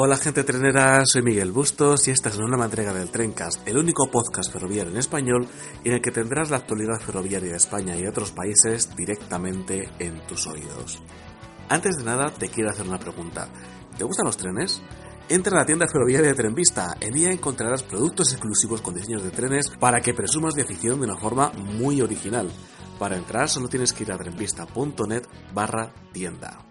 Hola gente trenera, soy Miguel Bustos y esta es una nueva entrega del Trencast, el único podcast ferroviario en español en el que tendrás la actualidad ferroviaria de España y de otros países directamente en tus oídos. Antes de nada, te quiero hacer una pregunta. ¿Te gustan los trenes? Entra a la tienda ferroviaria de Trenvista. En ella encontrarás productos exclusivos con diseños de trenes para que presumas de afición de una forma muy original. Para entrar solo tienes que ir a trenvista.net barra tienda.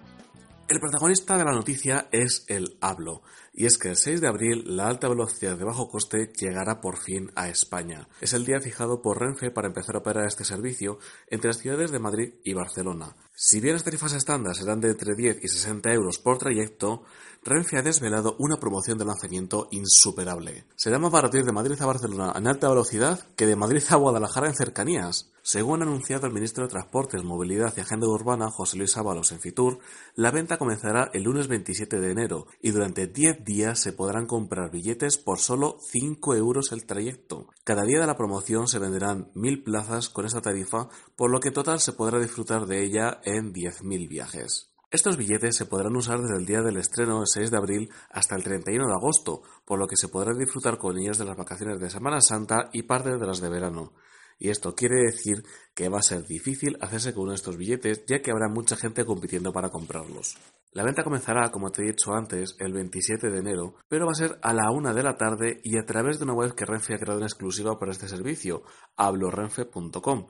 El protagonista de la noticia es el hablo, y es que el 6 de abril la alta velocidad de bajo coste llegará por fin a España. Es el día fijado por Renfe para empezar a operar este servicio entre las ciudades de Madrid y Barcelona. Si bien las tarifas estándar serán de entre 10 y 60 euros por trayecto, Renfe ha desvelado una promoción de lanzamiento insuperable. Será más barato ir de Madrid a Barcelona en alta velocidad que de Madrid a Guadalajara en cercanías. Según ha anunciado el ministro de Transportes, Movilidad y Agenda Urbana, José Luis Ábalos, en Fitur, la venta comenzará el lunes 27 de enero y durante 10 días se podrán comprar billetes por solo 5 euros el trayecto. Cada día de la promoción se venderán 1.000 plazas con esta tarifa, por lo que total se podrá disfrutar de ella en 10.000 viajes. Estos billetes se podrán usar desde el día del estreno, el 6 de abril, hasta el 31 de agosto, por lo que se podrá disfrutar con ellos de las vacaciones de Semana Santa y parte de las de verano. Y esto quiere decir que va a ser difícil hacerse con estos billetes, ya que habrá mucha gente compitiendo para comprarlos. La venta comenzará, como te he dicho antes, el 27 de enero, pero va a ser a la una de la tarde y a través de una web que Renfe ha creado en exclusiva para este servicio, hablorenfe.com.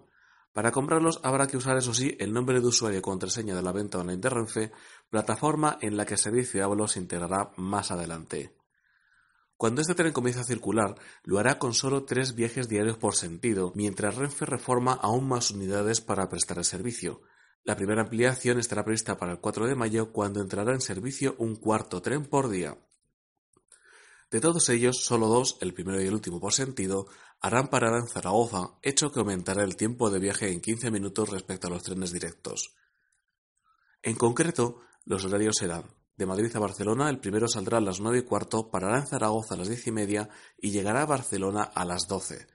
Para comprarlos habrá que usar, eso sí, el nombre de usuario y contraseña de la venta online de Renfe, plataforma en la que el servicio de Hablo se integrará más adelante. Cuando este tren comience a circular, lo hará con solo tres viajes diarios por sentido, mientras Renfe reforma aún más unidades para prestar el servicio. La primera ampliación estará prevista para el 4 de mayo, cuando entrará en servicio un cuarto tren por día. De todos ellos, solo dos, el primero y el último por sentido, harán parada en Zaragoza, hecho que aumentará el tiempo de viaje en 15 minutos respecto a los trenes directos. En concreto, los horarios serán de Madrid a Barcelona, el primero saldrá a las 9 y cuarto, parará en Zaragoza a las 10 y media y llegará a Barcelona a las 12.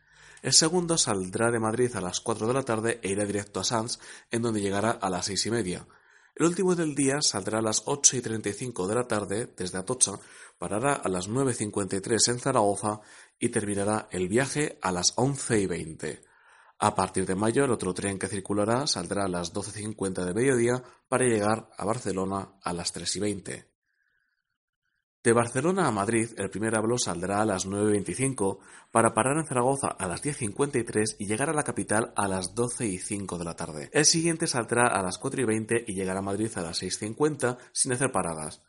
El segundo saldrá de Madrid a las 4 de la tarde e irá directo a Sanz, en donde llegará a las 6 y media. El último del día saldrá a las 8 y 35 de la tarde desde Atocha, parará a las 9.53 en Zaragoza y terminará el viaje a las 11 y 20. A partir de mayo, el otro tren que circulará saldrá a las 12.50 de mediodía para llegar a Barcelona a las 3 y 20. De Barcelona a Madrid, el primer hablo saldrá a las 9.25 para parar en Zaragoza a las 10.53 y llegar a la capital a las 12 y 5 de la tarde. El siguiente saldrá a las 4 y 20 y llegará a Madrid a las 6.50 sin hacer paradas.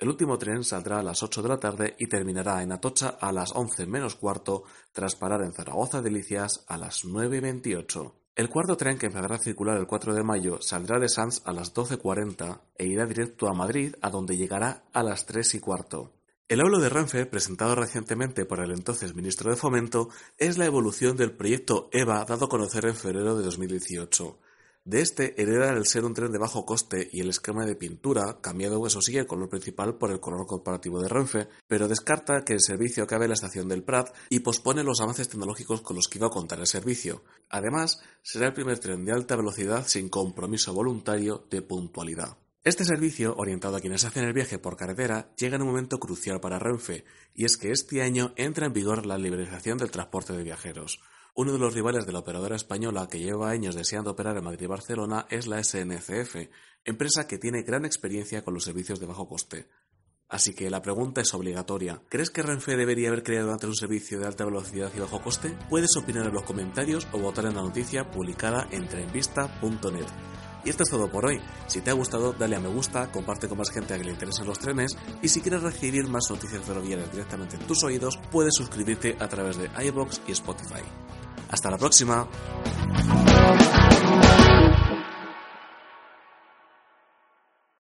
El último tren saldrá a las 8 de la tarde y terminará en Atocha a las 11 menos cuarto, tras parar en Zaragoza Delicias a las 9.28. El cuarto tren que empezará a circular el 4 de mayo saldrá de Sanz a las 12.40 e irá directo a Madrid, a donde llegará a las 3 y cuarto. El hablo de Renfe, presentado recientemente por el entonces ministro de Fomento, es la evolución del proyecto EVA dado a conocer en febrero de 2018. De este hereda el ser un tren de bajo coste y el esquema de pintura, cambiado eso sí el color principal por el color corporativo de Renfe, pero descarta que el servicio acabe en la estación del Prat y pospone los avances tecnológicos con los que iba a contar el servicio. Además, será el primer tren de alta velocidad sin compromiso voluntario de puntualidad. Este servicio, orientado a quienes hacen el viaje por carretera, llega en un momento crucial para Renfe, y es que este año entra en vigor la liberalización del transporte de viajeros. Uno de los rivales de la operadora española que lleva años deseando operar en Madrid y Barcelona es la SNCF, empresa que tiene gran experiencia con los servicios de bajo coste. Así que la pregunta es obligatoria. ¿Crees que Renfe debería haber creado antes un servicio de alta velocidad y bajo coste? Puedes opinar en los comentarios o votar en la noticia publicada en trenvista.net. Y esto es todo por hoy. Si te ha gustado, dale a me gusta, comparte con más gente a que le interesen los trenes y si quieres recibir más noticias ferroviarias directamente en tus oídos, puedes suscribirte a través de iBox y Spotify. Hasta la próxima.